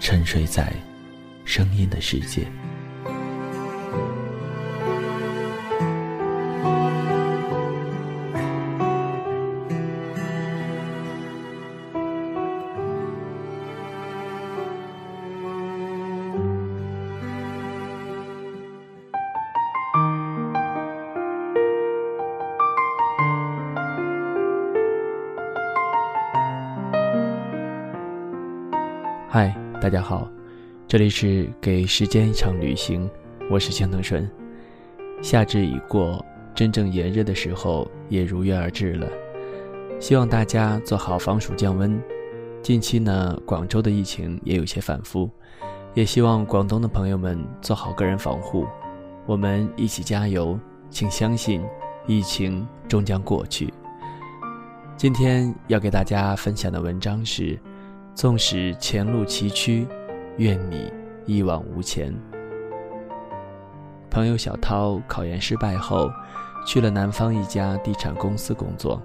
沉睡在声音的世界。嗨，大家好，这里是给时间一场旅行，我是江腾顺。夏至已过，真正炎热的时候也如约而至了。希望大家做好防暑降温。近期呢，广州的疫情也有些反复，也希望广东的朋友们做好个人防护。我们一起加油，请相信，疫情终将过去。今天要给大家分享的文章是。纵使前路崎岖，愿你一往无前。朋友小涛考研失败后，去了南方一家地产公司工作。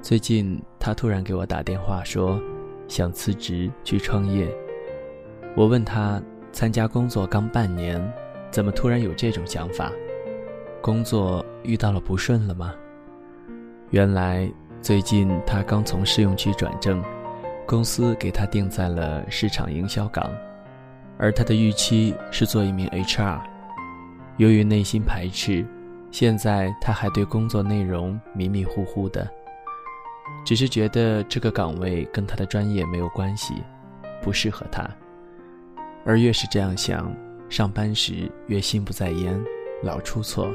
最近他突然给我打电话说，想辞职去创业。我问他，参加工作刚半年，怎么突然有这种想法？工作遇到了不顺了吗？原来最近他刚从试用期转正。公司给他定在了市场营销岗，而他的预期是做一名 HR。由于内心排斥，现在他还对工作内容迷迷糊糊的，只是觉得这个岗位跟他的专业没有关系，不适合他。而越是这样想，上班时越心不在焉，老出错，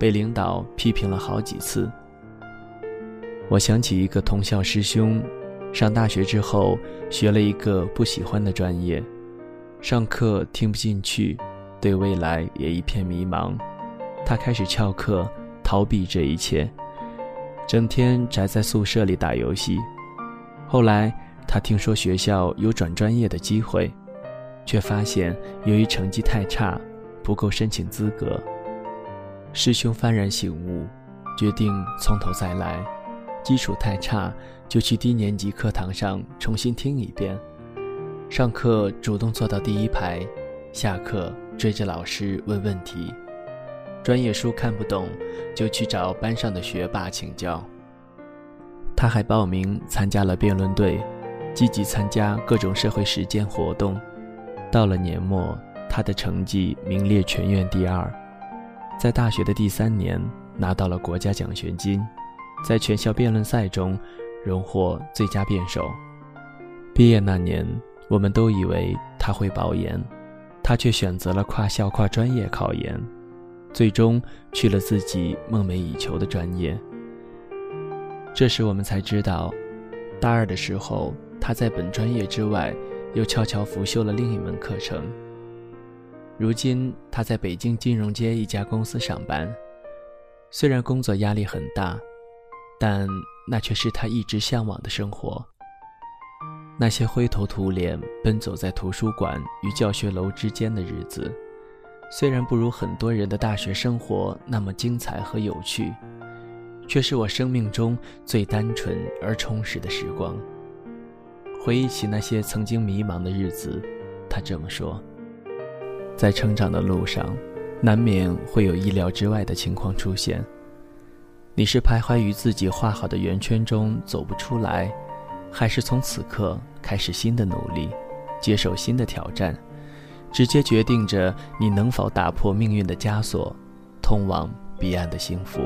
被领导批评了好几次。我想起一个同校师兄。上大学之后，学了一个不喜欢的专业，上课听不进去，对未来也一片迷茫。他开始翘课，逃避这一切，整天宅在宿舍里打游戏。后来，他听说学校有转专业的机会，却发现由于成绩太差，不够申请资格。师兄幡然醒悟，决定从头再来。基础太差，就去低年级课堂上重新听一遍。上课主动坐到第一排，下课追着老师问问题。专业书看不懂，就去找班上的学霸请教。他还报名参加了辩论队，积极参加各种社会实践活动。到了年末，他的成绩名列全院第二，在大学的第三年拿到了国家奖学金。在全校辩论赛中，荣获最佳辩手。毕业那年，我们都以为他会保研，他却选择了跨校跨专业考研，最终去了自己梦寐以求的专业。这时我们才知道，大二的时候，他在本专业之外，又悄悄辅修了另一门课程。如今，他在北京金融街一家公司上班，虽然工作压力很大。但那却是他一直向往的生活。那些灰头土脸奔走在图书馆与教学楼之间的日子，虽然不如很多人的大学生活那么精彩和有趣，却是我生命中最单纯而充实的时光。回忆起那些曾经迷茫的日子，他这么说：“在成长的路上，难免会有意料之外的情况出现。”你是徘徊于自己画好的圆圈中走不出来，还是从此刻开始新的努力，接受新的挑战，直接决定着你能否打破命运的枷锁，通往彼岸的幸福。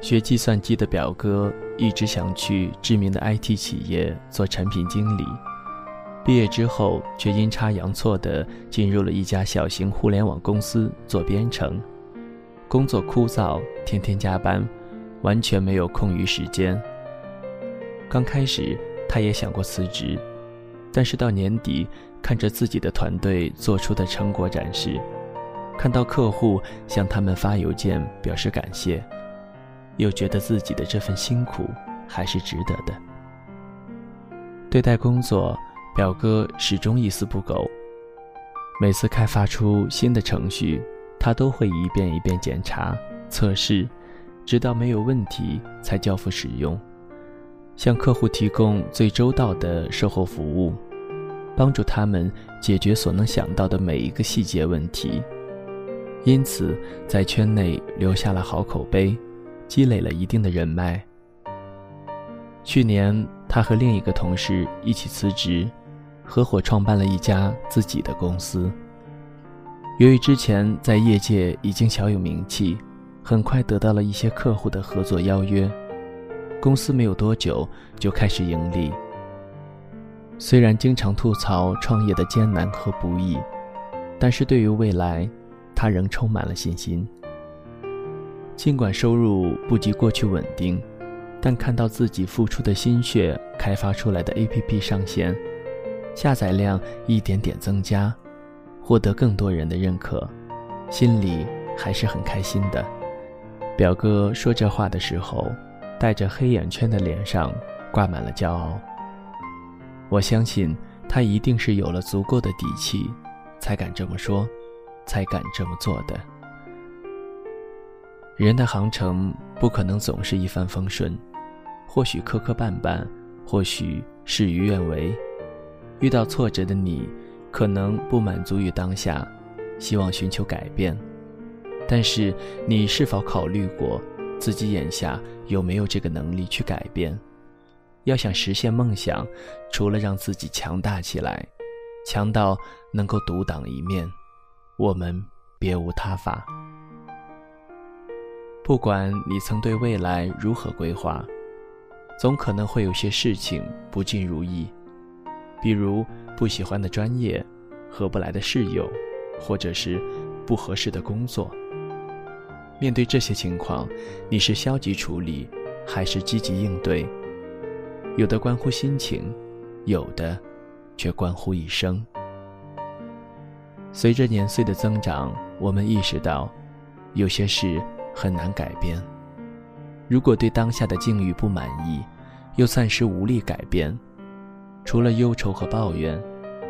学计算机的表哥一直想去知名的 IT 企业做产品经理，毕业之后却阴差阳错地进入了一家小型互联网公司做编程，工作枯燥，天天加班，完全没有空余时间。刚开始，他也想过辞职，但是到年底，看着自己的团队做出的成果展示，看到客户向他们发邮件表示感谢，又觉得自己的这份辛苦还是值得的。对待工作，表哥始终一丝不苟。每次开发出新的程序，他都会一遍一遍检查、测试，直到没有问题才交付使用。向客户提供最周到的售后服务，帮助他们解决所能想到的每一个细节问题，因此在圈内留下了好口碑，积累了一定的人脉。去年，他和另一个同事一起辞职，合伙创办了一家自己的公司。由于之前在业界已经小有名气，很快得到了一些客户的合作邀约。公司没有多久就开始盈利。虽然经常吐槽创业的艰难和不易，但是对于未来，他仍充满了信心。尽管收入不及过去稳定，但看到自己付出的心血开发出来的 APP 上线，下载量一点点增加，获得更多人的认可，心里还是很开心的。表哥说这话的时候。带着黑眼圈的脸上挂满了骄傲。我相信他一定是有了足够的底气，才敢这么说，才敢这么做的。人的航程不可能总是一帆风顺，或许磕磕绊绊，或许事与愿违。遇到挫折的你，可能不满足于当下，希望寻求改变。但是你是否考虑过？自己眼下有没有这个能力去改变？要想实现梦想，除了让自己强大起来，强到能够独当一面，我们别无他法。不管你曾对未来如何规划，总可能会有些事情不尽如意，比如不喜欢的专业、合不来的室友，或者是不合适的工作。面对这些情况，你是消极处理，还是积极应对？有的关乎心情，有的却关乎一生。随着年岁的增长，我们意识到，有些事很难改变。如果对当下的境遇不满意，又暂时无力改变，除了忧愁和抱怨，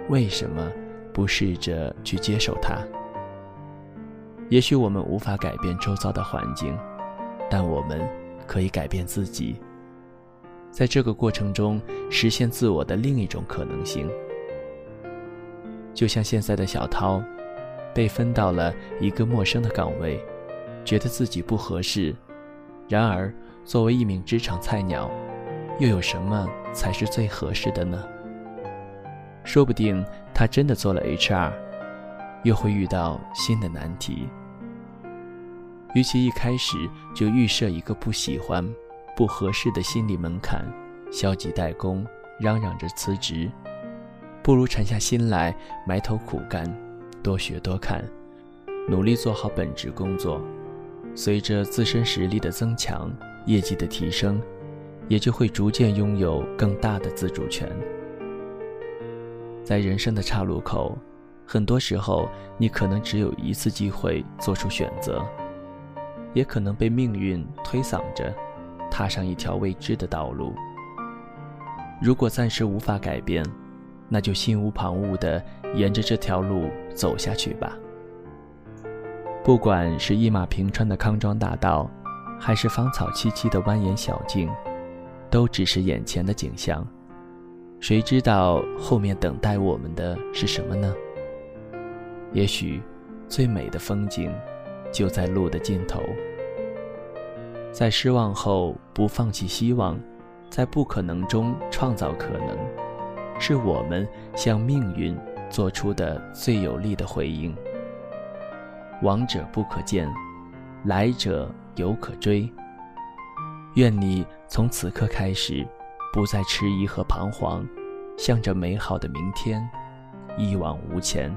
为什么不试着去接受它？也许我们无法改变周遭的环境，但我们可以改变自己。在这个过程中，实现自我的另一种可能性。就像现在的小涛，被分到了一个陌生的岗位，觉得自己不合适。然而，作为一名职场菜鸟，又有什么才是最合适的呢？说不定他真的做了 HR。又会遇到新的难题。与其一开始就预设一个不喜欢、不合适的心理门槛，消极怠工，嚷嚷着辞职，不如沉下心来，埋头苦干，多学多看，努力做好本职工作。随着自身实力的增强，业绩的提升，也就会逐渐拥有更大的自主权。在人生的岔路口。很多时候，你可能只有一次机会做出选择，也可能被命运推搡着，踏上一条未知的道路。如果暂时无法改变，那就心无旁骛地沿着这条路走下去吧。不管是一马平川的康庄大道，还是芳草萋萋的蜿蜒小径，都只是眼前的景象。谁知道后面等待我们的是什么呢？也许，最美的风景，就在路的尽头。在失望后不放弃希望，在不可能中创造可能，是我们向命运做出的最有力的回应。往者不可见，来者犹可追。愿你从此刻开始，不再迟疑和彷徨，向着美好的明天，一往无前。